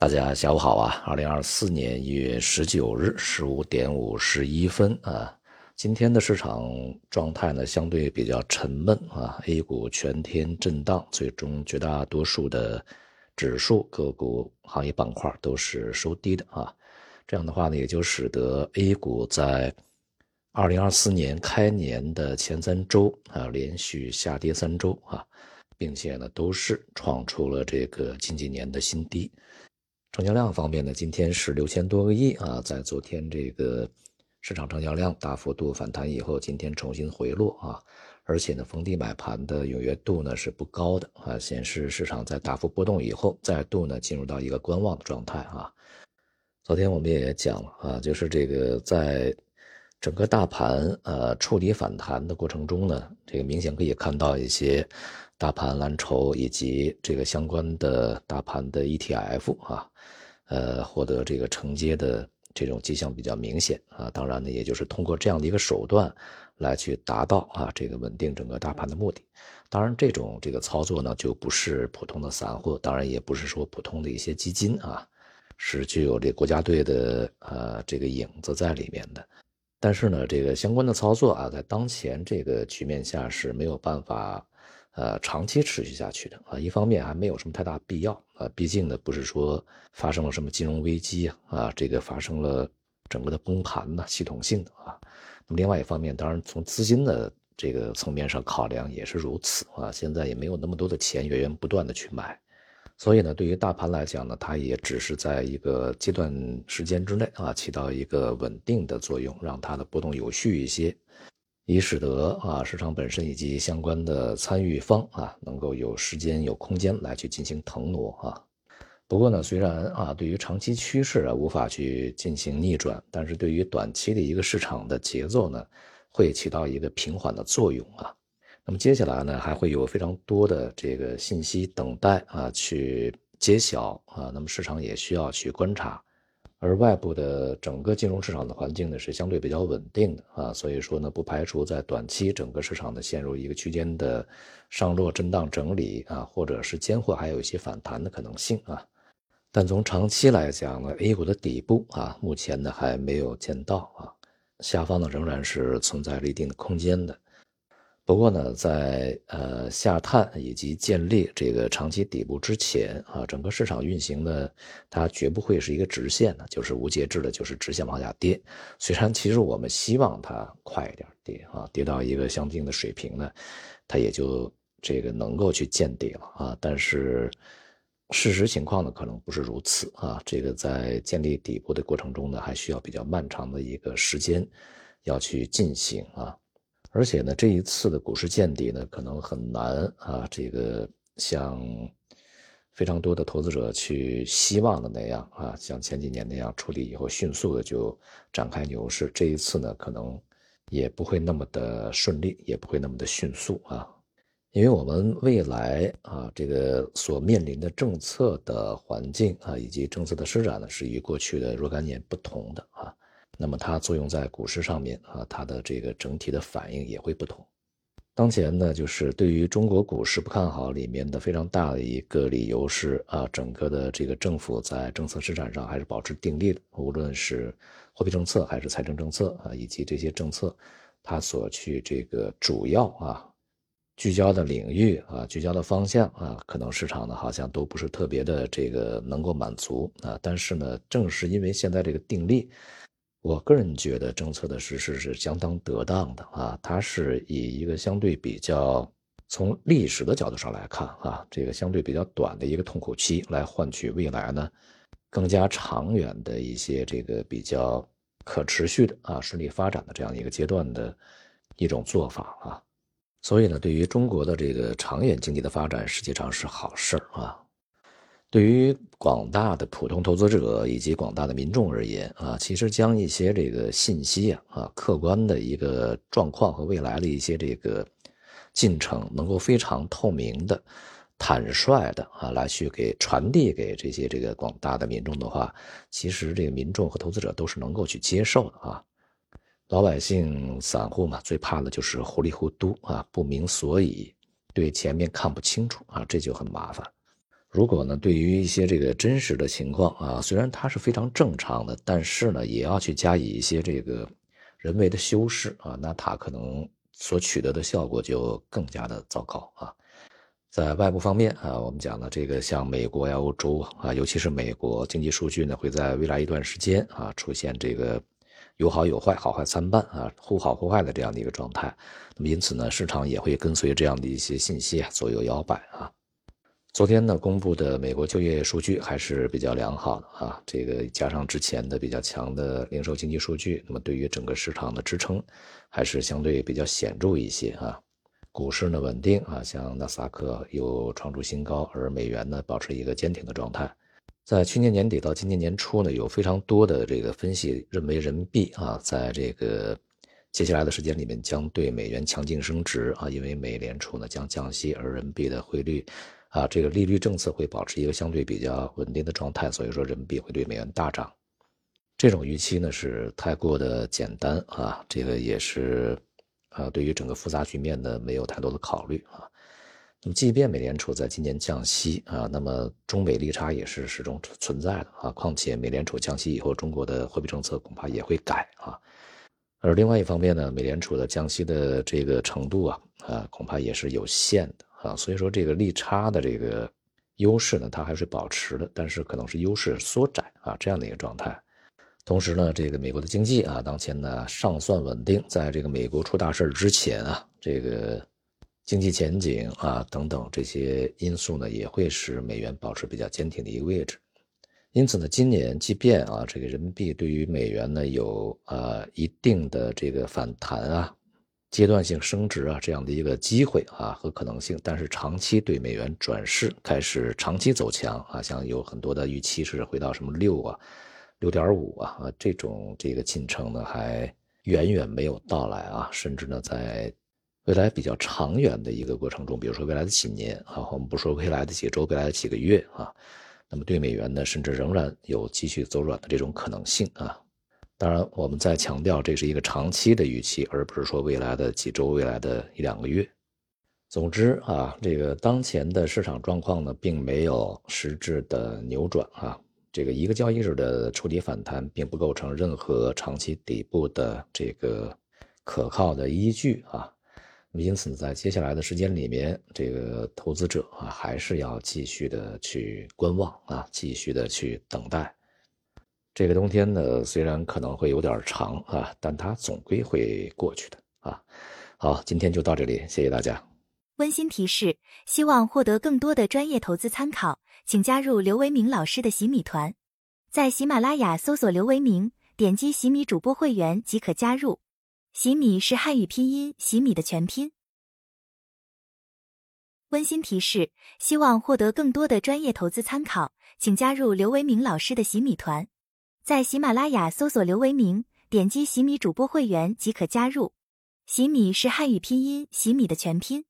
大家下午好啊！二零二四年一月十九日十五点五十一分啊，今天的市场状态呢相对比较沉闷啊，A 股全天震荡，最终绝大多数的指数、个股、行业板块都是收低的啊。这样的话呢，也就使得 A 股在二零二四年开年的前三周啊，连续下跌三周啊，并且呢都是创出了这个近几年的新低。成交量方面呢，今天是六千多个亿啊，在昨天这个市场成交量大幅度反弹以后，今天重新回落啊，而且呢，逢低买盘的踊跃度呢是不高的啊，显示市场在大幅波动以后，再度呢进入到一个观望的状态啊。昨天我们也讲了啊，就是这个在整个大盘呃触底反弹的过程中呢，这个明显可以看到一些大盘蓝筹以及这个相关的大盘的 ETF 啊。呃，获得这个承接的这种迹象比较明显啊，当然呢，也就是通过这样的一个手段来去达到啊这个稳定整个大盘的目的。当然，这种这个操作呢，就不是普通的散户，当然也不是说普通的一些基金啊，是具有这国家队的呃这个影子在里面的。但是呢，这个相关的操作啊，在当前这个局面下是没有办法。呃，长期持续下去的啊，一方面还没有什么太大必要啊，毕竟呢不是说发生了什么金融危机啊，这个发生了整个的崩盘呢，系统性的啊。那么另外一方面，当然从资金的这个层面上考量也是如此啊，现在也没有那么多的钱源源不断的去买，所以呢，对于大盘来讲呢，它也只是在一个阶段时间之内啊，起到一个稳定的作用，让它的波动有序一些。以使得啊市场本身以及相关的参与方啊能够有时间有空间来去进行腾挪啊。不过呢，虽然啊对于长期趋势啊无法去进行逆转，但是对于短期的一个市场的节奏呢，会起到一个平缓的作用啊。那么接下来呢，还会有非常多的这个信息等待啊去揭晓啊。那么市场也需要去观察。而外部的整个金融市场的环境呢是相对比较稳定的啊，所以说呢不排除在短期整个市场呢陷入一个区间的上落震荡整理啊，或者是间或还有一些反弹的可能性啊。但从长期来讲呢，A 股的底部啊目前呢还没有见到啊，下方呢仍然是存在了一定的空间的。不过呢，在呃下探以及建立这个长期底部之前啊，整个市场运行呢，它绝不会是一个直线的，就是无节制的，就是直线往下跌。虽然其实我们希望它快一点跌啊，跌到一个相应的水平呢，它也就这个能够去见底了啊。但是事实情况呢，可能不是如此啊。这个在建立底部的过程中呢，还需要比较漫长的一个时间要去进行啊。而且呢，这一次的股市见底呢，可能很难啊。这个像非常多的投资者去希望的那样啊，像前几年那样处理以后迅速的就展开牛市。这一次呢，可能也不会那么的顺利，也不会那么的迅速啊。因为我们未来啊，这个所面临的政策的环境啊，以及政策的施展呢，是与过去的若干年不同的啊。那么它作用在股市上面啊，它的这个整体的反应也会不同。当前呢，就是对于中国股市不看好里面的非常大的一个理由是啊，整个的这个政府在政策施展上还是保持定力的，无论是货币政策还是财政政策啊，以及这些政策，它所去这个主要啊聚焦的领域啊，聚焦的方向啊，可能市场呢好像都不是特别的这个能够满足啊。但是呢，正是因为现在这个定力。我个人觉得政策的实施是相当得当的啊，它是以一个相对比较从历史的角度上来看啊，这个相对比较短的一个痛苦期来换取未来呢更加长远的一些这个比较可持续的啊顺利发展的这样一个阶段的一种做法啊，所以呢，对于中国的这个长远经济的发展实际上是好事儿啊。对于广大的普通投资者以及广大的民众而言啊，其实将一些这个信息啊啊客观的一个状况和未来的一些这个进程，能够非常透明的、坦率的啊来去给传递给这些这个广大的民众的话，其实这个民众和投资者都是能够去接受的啊。老百姓、散户嘛，最怕的就是糊里糊涂啊，不明所以，对前面看不清楚啊，这就很麻烦。如果呢，对于一些这个真实的情况啊，虽然它是非常正常的，但是呢，也要去加以一些这个人为的修饰啊，那它可能所取得的效果就更加的糟糕啊。在外部方面啊，我们讲的这个像美国呀、欧洲啊，尤其是美国经济数据呢，会在未来一段时间啊，出现这个有好有坏、好坏参半啊，忽好忽坏的这样的一个状态。那么因此呢，市场也会跟随这样的一些信息啊左右摇摆啊。昨天呢，公布的美国就业数据还是比较良好的啊，这个加上之前的比较强的零售经济数据，那么对于整个市场的支撑还是相对比较显著一些啊。股市呢稳定啊，像纳斯达克又创出新高，而美元呢保持一个坚挺的状态。在去年年底到今年年初呢，有非常多的这个分析认为人民币啊，在这个接下来的时间里面将对美元强劲升值啊，因为美联储呢将降息，而人民币的汇率。啊，这个利率政策会保持一个相对比较稳定的状态，所以说人民币会对美元大涨。这种预期呢是太过的简单啊，这个也是啊，对于整个复杂局面呢没有太多的考虑啊。那么，即便美联储在今年降息啊，那么中美利差也是始终存在的啊。况且美联储降息以后，中国的货币政策恐怕也会改啊。而另外一方面呢，美联储的降息的这个程度啊啊，恐怕也是有限的。啊，所以说这个利差的这个优势呢，它还是保持的，但是可能是优势缩窄啊这样的一个状态。同时呢，这个美国的经济啊，当前呢尚算稳定，在这个美国出大事之前啊，这个经济前景啊等等这些因素呢，也会使美元保持比较坚挺的一个位置。因此呢，今年即便啊这个人民币对于美元呢有啊一定的这个反弹啊。阶段性升值啊，这样的一个机会啊和可能性，但是长期对美元转势开始长期走强啊，像有很多的预期是回到什么六啊、六点五啊啊这种这个进程呢，还远远没有到来啊，甚至呢在未来比较长远的一个过程中，比如说未来的几年啊，我们不说未来的几周、未来的几个月啊，那么对美元呢，甚至仍然有继续走软的这种可能性啊。当然，我们在强调这是一个长期的预期，而不是说未来的几周、未来的一两个月。总之啊，这个当前的市场状况呢，并没有实质的扭转啊。这个一个交易日的触底反弹，并不构成任何长期底部的这个可靠的依据啊。那么，因此在接下来的时间里面，这个投资者啊，还是要继续的去观望啊，继续的去等待。这个冬天呢，虽然可能会有点长啊，但它总归会过去的啊。好，今天就到这里，谢谢大家。温馨提示：希望获得更多的专业投资参考，请加入刘维明老师的洗米团，在喜马拉雅搜索刘维明，点击洗米主播会员即可加入。洗米是汉语拼音洗米的全拼。温馨提示：希望获得更多的专业投资参考，请加入刘维明老师的洗米团。在喜马拉雅搜索刘维明，点击喜米主播会员即可加入。喜米是汉语拼音喜米的全拼。